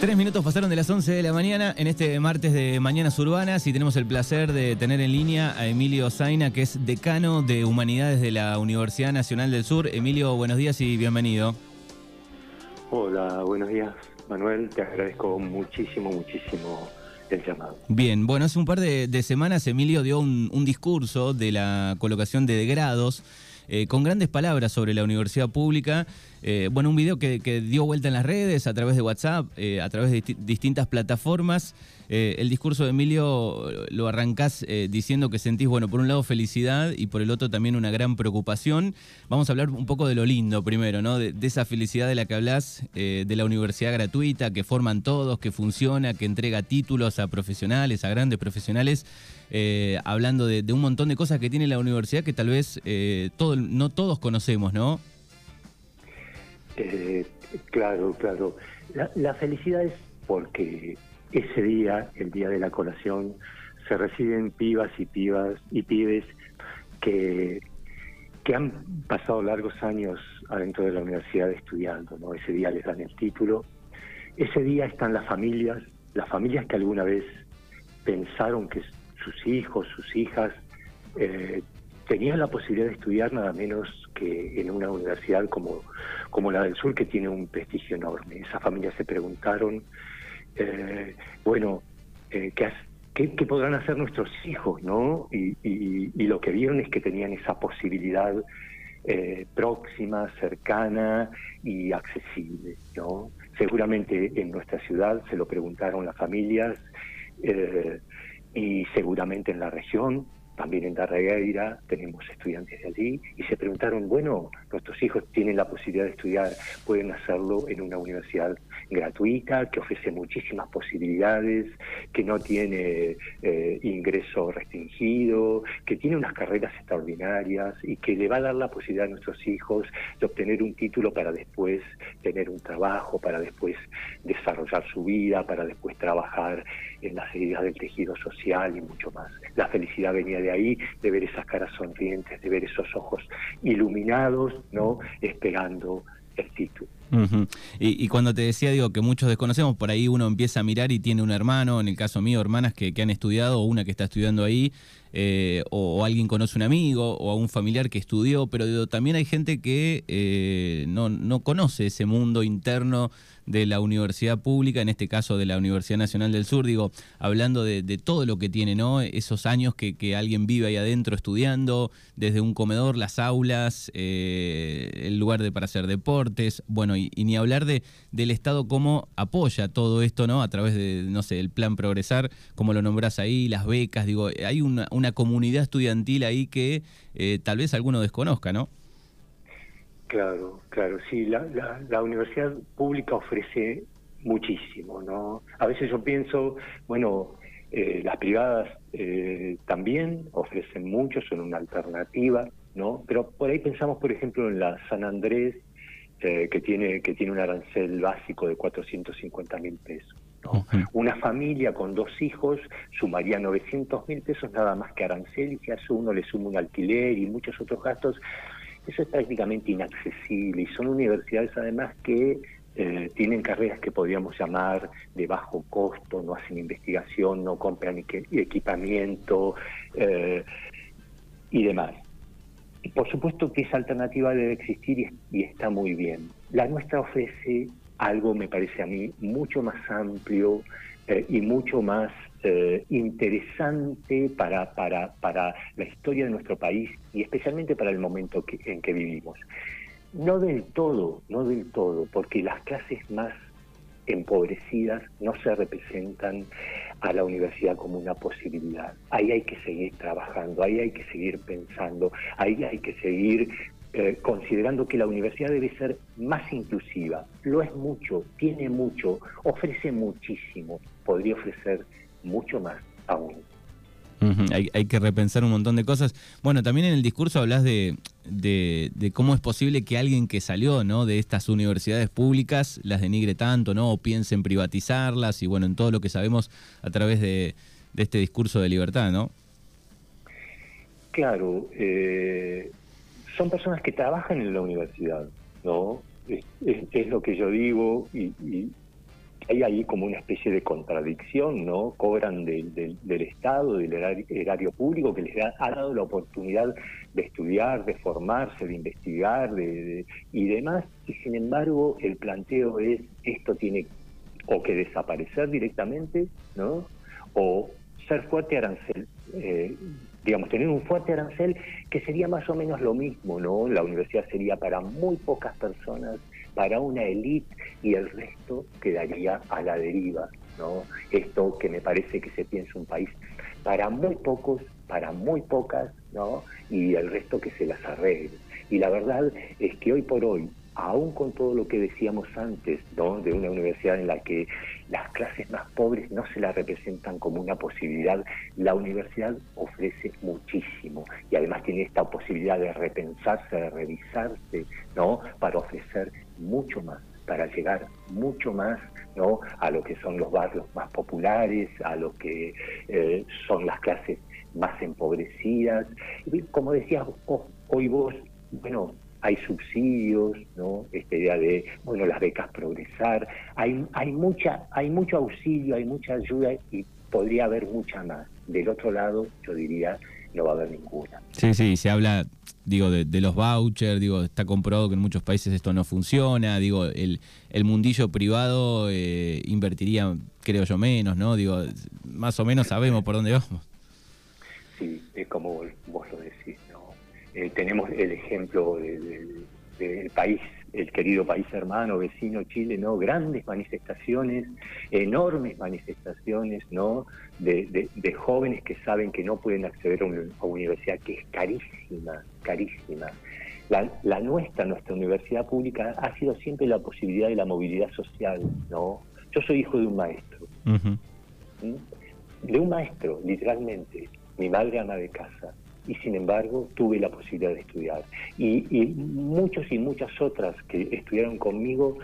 Tres minutos pasaron de las 11 de la mañana en este martes de Mañanas Urbanas y tenemos el placer de tener en línea a Emilio Zaina, que es decano de Humanidades de la Universidad Nacional del Sur. Emilio, buenos días y bienvenido. Hola, buenos días, Manuel. Te agradezco muchísimo, muchísimo el llamado. Bien, bueno, hace un par de, semanas Emilio dio un, un discurso de la colocación de grados eh, con grandes palabras sobre la universidad pública. Eh, bueno, un video que, dio vuelta en las redes, a través de WhatsApp, eh, a través de distintas plataformas. el discurso de Emilio lo arrancás diciendo que sentís, bueno, por un lado felicidad y por el otro también una gran preocupación. Vamos a hablar un poco de lo lindo primero, ¿no? De, esa felicidad de la que hablas, de la universidad gratuita, que forman todos, que funciona, que entrega títulos a profesionales, a grandes profesionales. Eh, hablando de, un montón de cosas que tiene la universidad que tal vez eh, no todos conocemos, ¿no? Eh, claro, claro. La, felicidad es porque ese día, el día de la colación, se reciben pibas y pibas y pibes que, que han pasado largos años adentro de la universidad estudiando, ¿no? Ese día les dan el título. Ese día están las familias, las familias que alguna vez pensaron que sus hijos, sus hijas, eh, tenían la posibilidad de estudiar nada menos que en una universidad como, como la del sur, que tiene un prestigio enorme. Esas familias se preguntaron, eh, bueno, eh, ¿qué, ¿qué, podrán hacer nuestros hijos? ¿no? Y, y, lo que vieron es que tenían esa posibilidad próxima, cercana y accesible. ¿no? Seguramente en nuestra ciudad se lo preguntaron las familias y seguramente en la región, también en Darregueira, tenemos estudiantes de allí, y se preguntaron, bueno, nuestros hijos tienen la posibilidad de estudiar, pueden hacerlo en una universidad gratuita, que ofrece muchísimas posibilidades, que no tiene eh, ingreso restringido, que tiene unas carreras extraordinarias y que le va a dar la posibilidad a nuestros hijos de obtener un título para después tener un trabajo, para después desarrollar su vida, para después trabajar en las heridas del tejido social y mucho más. La felicidad venía de ahí, de ver esas caras sonrientes, de ver esos ojos iluminados, ¿no? Esperando el título y, cuando te decía, digo, que muchos desconocemos, por ahí uno empieza a mirar y tiene un hermano, en el caso mío, hermanas que, han estudiado, o una que está estudiando ahí, eh, o, alguien conoce un amigo, o a un familiar que estudió, pero también hay gente que eh, no, no conoce ese mundo interno de la universidad pública, en este caso de la Universidad Nacional del Sur, digo, hablando de, todo lo que tiene, ¿no? Esos años que, alguien vive ahí adentro estudiando, desde un comedor, las aulas, eh, el lugar de, para hacer deportes, bueno, y, ni hablar de, del Estado cómo apoya todo esto, ¿no? A través de, no sé, el plan Progresar, como lo nombras ahí, las becas, digo, hay una, una comunidad estudiantil ahí que eh, tal vez alguno desconozca, ¿no? Claro, claro, sí, la, la, universidad pública ofrece muchísimo, ¿no? A veces yo pienso, bueno, eh, las privadas eh, también ofrecen mucho, son una alternativa, ¿no? Pero por ahí pensamos, por ejemplo, en la San Andrés, eh, que tiene que tiene un arancel básico de 450 mil pesos. Una familia con dos hijos sumaría 900 mil pesos nada más que arancel y si a eso uno le suma un alquiler y muchos otros gastos, eso es prácticamente inaccesible y son universidades además que eh, tienen carreras que podríamos llamar de bajo costo, no hacen investigación, no compran equipamiento eh, y demás por supuesto que esa alternativa debe existir y, está muy bien. La nuestra ofrece algo, me parece a mí, mucho más amplio eh, y mucho más eh, interesante para, para, para la historia de nuestro país y especialmente para el momento en que vivimos. No del todo, no del todo, porque las clases más empobrecidas no se representan a la universidad como una posibilidad. Ahí hay que seguir trabajando, ahí hay que seguir pensando, ahí hay que seguir eh, considerando que la universidad debe ser más inclusiva. Lo es mucho, tiene mucho, ofrece muchísimo, podría ofrecer mucho más hay, que repensar un montón de cosas. Bueno, también en el discurso hablas de, de, cómo es posible que alguien que salió ¿no? de estas universidades públicas las denigre tanto, ¿no? O piense en privatizarlas y bueno, en todo lo que sabemos a través de, este discurso de libertad, ¿no? Claro, eh, son personas que trabajan en la universidad, ¿no? Es, lo que yo digo y, hay ahí como una especie de contradicción, ¿no? Cobran del, del, Estado, del erario, público, que les ha, dado la oportunidad de estudiar, de formarse, de investigar de, y demás, y sin embargo el planteo es esto tiene o que desaparecer directamente, ¿no? O ser fuerte arancel, eh, digamos, tener un fuerte arancel que sería más o menos lo mismo, ¿no? La universidad sería para muy pocas personas, para una élite y el resto quedaría a la deriva, ¿no? Esto que me parece que se piensa un país para muy pocos, para muy pocas, ¿no? Y el resto que se las arregle. Y la verdad es que hoy por hoy aún con todo lo que decíamos antes, ¿no? de una universidad en la que las clases más pobres no se la representan como una posibilidad, la universidad ofrece muchísimo y además tiene esta posibilidad de repensarse, de revisarse, ¿no? para ofrecer mucho más, para llegar mucho más ¿no? a lo que son los barrios más populares, a lo que eh, son las clases más empobrecidas. como decías hoy vos, bueno, hay subsidios, ¿no? Esta idea de, bueno, las becas progresar, hay, hay, mucha, hay mucho auxilio, hay mucha ayuda y podría haber mucha más. Del otro lado, yo diría, no va a haber ninguna. Sí, sí, se habla, digo, de, los vouchers, digo, está comprobado que en muchos países esto no funciona, digo, el, el mundillo privado eh, invertiría, creo yo, menos, ¿no? Digo, más o menos sabemos por dónde vamos. Sí, es como vos lo decís, eh, tenemos el ejemplo del país, el querido país hermano, vecino Chile, ¿no? Grandes manifestaciones, enormes manifestaciones, ¿no? De, jóvenes que saben que no pueden acceder a una, universidad que es carísima, carísima. La, nuestra, nuestra universidad pública, ha sido siempre la posibilidad de la movilidad social, ¿no? Yo soy hijo de un maestro, ¿Mm? de un maestro, literalmente. Mi madre ama de casa, y sin embargo tuve la posibilidad de estudiar. Y, muchos y muchas otras que estudiaron conmigo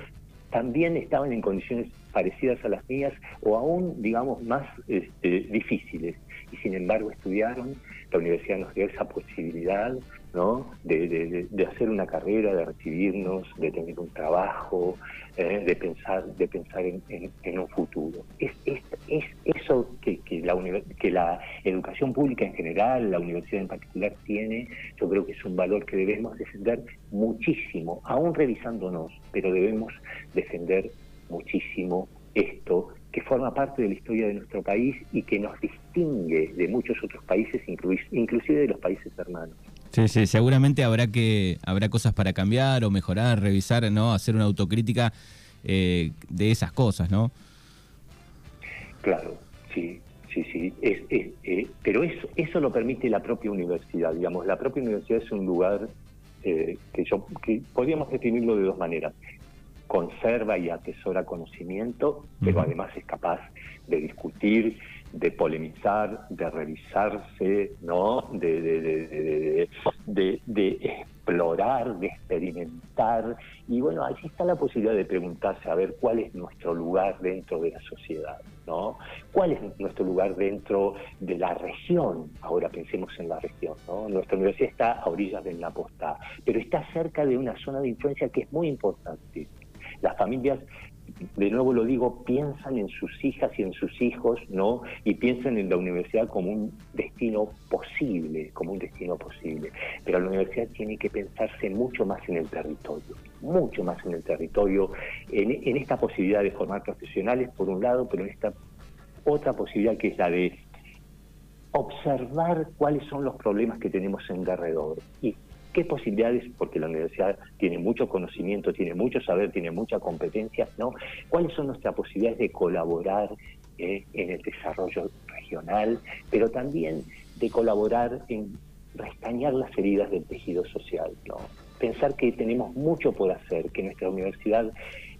también estaban en condiciones parecidas a las mías o aún, digamos, más este, difíciles. Y sin embargo estudiaron, la universidad nos dio esa posibilidad ¿no? De, hacer una carrera, de recibirnos, de tener un trabajo, eh, de pensar, de pensar en, un futuro. Es, es, eso que, la, que la educación pública en general, la universidad en particular tiene, yo creo que es un valor que debemos defender muchísimo, aún revisándonos, pero debemos defender muchísimo esto que forma parte de la historia de nuestro país y que nos distingue de muchos otros países, inclusive de los países hermanos. Sí, sí, seguramente habrá que habrá cosas para cambiar o mejorar, revisar, ¿no? Hacer una autocrítica eh, de esas cosas, ¿no? Claro, sí, sí, sí. Eh, pero eso, eso lo permite la propia universidad, digamos. La propia universidad es un lugar eh, que yo que podríamos definirlo de dos maneras. Conserva y atesora conocimiento, pero además es capaz de discutir, de polemizar, de revisarse, ¿no? De, de, de, de, explorar, de experimentar. Y bueno, allí está la posibilidad de preguntarse a ver cuál es nuestro lugar dentro de la sociedad, ¿no? ¿Cuál es nuestro lugar dentro de la región? Ahora pensemos en la región, ¿no? Nuestra universidad está a orillas del Napostá, pero está cerca de una zona de influencia que es muy importante. Las familias de nuevo lo digo, piensan en sus hijas y en sus hijos, ¿no? Y piensan en la universidad como un destino posible, como un destino posible. Pero la universidad tiene que pensarse mucho más en el territorio, mucho más en el territorio, en, esta posibilidad de formar profesionales, por un lado, pero en esta otra posibilidad que es la de observar cuáles son los problemas que tenemos en derredor y qué posibilidades, porque la universidad tiene mucho conocimiento, tiene mucho saber, tiene mucha competencia, ¿no? ¿Cuáles son nuestras posibilidades de colaborar eh, en el desarrollo regional, pero también de colaborar en restañar las heridas del tejido social. Pensar que tenemos mucho por hacer, que nuestra universidad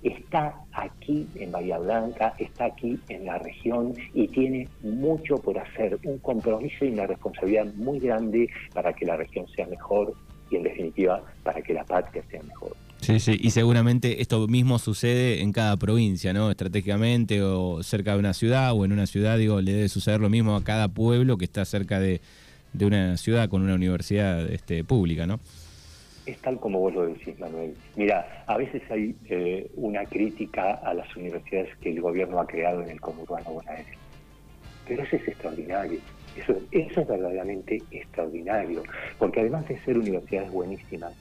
está aquí en Bahía Blanca, está aquí en la región y tiene mucho por hacer, un compromiso y una responsabilidad muy grande para que la región sea mejor y en definitiva para que la patria sea mejor. Sí, sí, y seguramente esto mismo sucede en cada provincia, ¿no? Estratégicamente o cerca de una ciudad o en una ciudad, digo, le debe suceder lo mismo a cada pueblo que está cerca de, una ciudad con una universidad este, pública, ¿no? es tal como vos lo decís, Manuel. Mira, a veces hay eh, una crítica a las universidades que el gobierno ha creado en el conurbano bonaerense. Pero eso es extraordinario. Eso, es verdaderamente extraordinario, porque además de ser universidades buenísimas,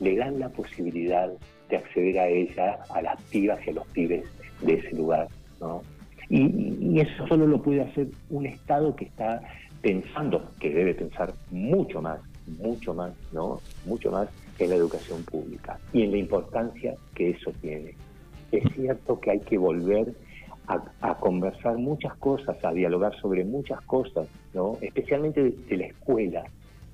le dan la posibilidad de acceder a ella a las pibas y a los pibes de ese lugar, ¿no? Y, eso solo lo puede hacer un Estado que está pensando, que debe pensar mucho más, mucho más, ¿no? Mucho más en la educación pública y en la importancia que eso tiene. Es cierto que hay que volver a, conversar muchas cosas, a dialogar sobre muchas cosas, ¿no? Especialmente de, la escuela,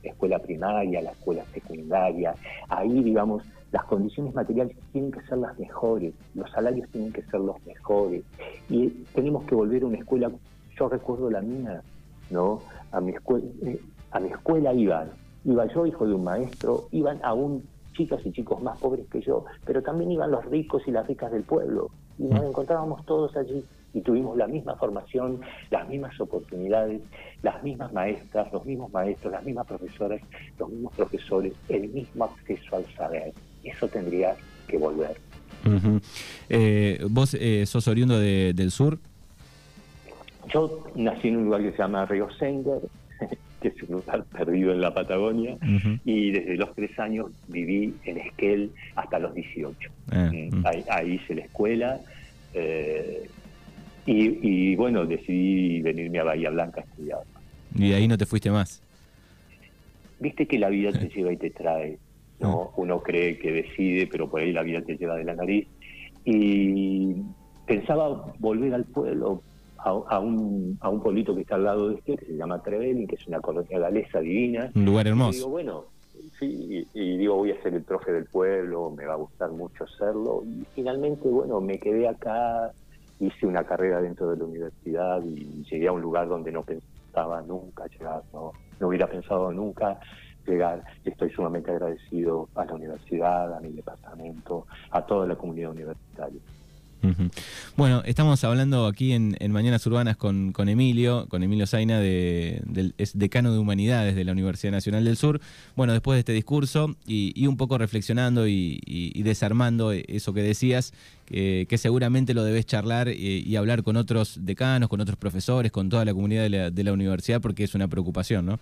la escuela primaria, la escuela secundaria. Ahí, digamos, las condiciones materiales tienen que ser las mejores, los salarios tienen que ser los mejores. Y tenemos que volver a una escuela, yo recuerdo la mía, ¿no? A mi escuela, eh, a mi escuela iban, iba yo, hijo de un maestro, iban aún chicas y chicos más pobres que yo, pero también iban los ricos y las ricas del pueblo. Y nos encontrábamos todos allí y tuvimos la misma formación, las mismas oportunidades, las mismas maestras, los mismos maestros, las mismas profesoras, los mismos profesores, el mismo acceso al saber. Eso tendría que volver. Eh, ¿Vos eh, sos oriundo del sur? Yo nací en un lugar que se llama Río Sender, lugar perdido en la Patagonia, y desde los tres años viví en Esquel hasta los 18. Eh, mm, ahí, hice la escuela. y, bueno, decidí venirme a Bahía Blanca a estudiar. ¿Y ahí no te fuiste más? Viste que la vida te lleva y te trae. ¿no? Uno cree que decide, pero por ahí la vida te lleva de la nariz. Y pensaba volver al pueblo, a, un, a un pueblito que está al lado de este, que se llama Trevelin, que es una colonia galesa divina. Un lugar hermoso. Y digo, bueno, sí, y, digo, voy a ser el profe del pueblo, me va a gustar mucho serlo. Y finalmente, bueno, me quedé acá, hice una carrera dentro de la universidad y llegué a un lugar donde no pensaba nunca llegar, no, no hubiera pensado nunca llegar. Estoy sumamente agradecido a la universidad, a mi departamento, a toda la comunidad universitaria. Bueno, estamos hablando aquí en, Mañanas Urbanas con, Emilio, con Emilio Zaina, de, decano de Humanidades de la Universidad Nacional del Sur. Bueno, después de este discurso y, un poco reflexionando y, desarmando eso que decías, que, seguramente lo debes charlar y, hablar con otros decanos, con otros profesores, con toda la comunidad de la, de la universidad, porque es una preocupación, ¿no?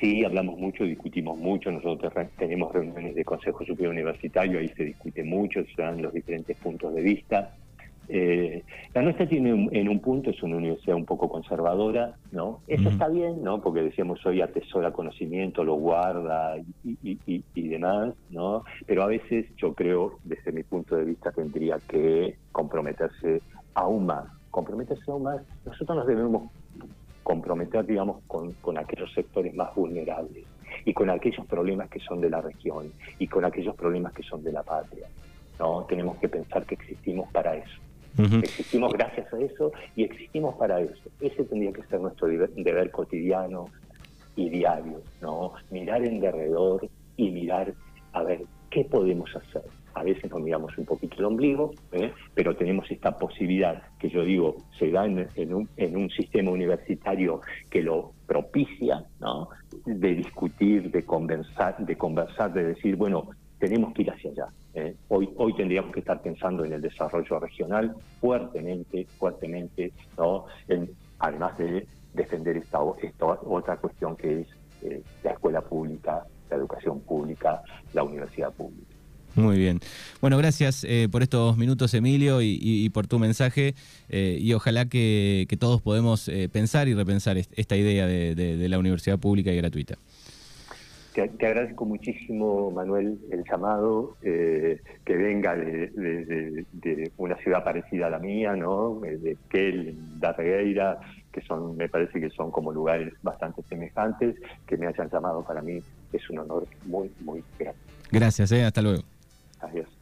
Sí, hablamos mucho, discutimos mucho, nosotros tenemos reuniones de Consejo Superior Universitario, ahí se discute mucho, se dan los diferentes puntos de vista. Eh, la nuestra tiene en un punto, es una universidad un poco conservadora, ¿no? Eso está bien, ¿no? Porque decíamos hoy atesora conocimiento, lo guarda y, demás, ¿no? Pero a veces yo creo, desde mi punto de vista, tendría que comprometerse aún más. Comprometerse aún más. Nosotros nos debemos comprometer, digamos, con, con aquellos sectores más vulnerables y con aquellos problemas que son de la región y con aquellos problemas que son de la patria. ¿no? Tenemos que pensar que existimos para eso. Existimos gracias a eso y existimos para eso. Ese tendría que ser nuestro deber, cotidiano y diario, ¿no? Mirar en derredor y mirar a ver qué podemos hacer a veces nos miramos un poquito el ombligo, ¿eh? pero tenemos esta posibilidad que yo digo se da en, un, sistema universitario que lo propicia, ¿no? de discutir, de conversar, de conversar, de decir, bueno, tenemos que ir hacia allá. ¿eh? Hoy, hoy tendríamos que estar pensando en el desarrollo regional fuertemente, fuertemente, ¿no? además de defender esta, esta otra cuestión que es eh, la escuela pública, la educación pública, la universidad pública. Muy bien. Bueno, gracias eh, por estos minutos, Emilio, y, por tu mensaje. Eh, y ojalá que, todos podemos eh, pensar y repensar esta idea de, la universidad pública y gratuita. Te, agradezco muchísimo, Manuel, el llamado, que venga de, una ciudad parecida a la mía, ¿no? De Kel, da Regueira, que son, me parece que son como lugares bastante semejantes, que me hayan llamado para mí es un honor muy, muy grande. Gracias, hasta luego. I es.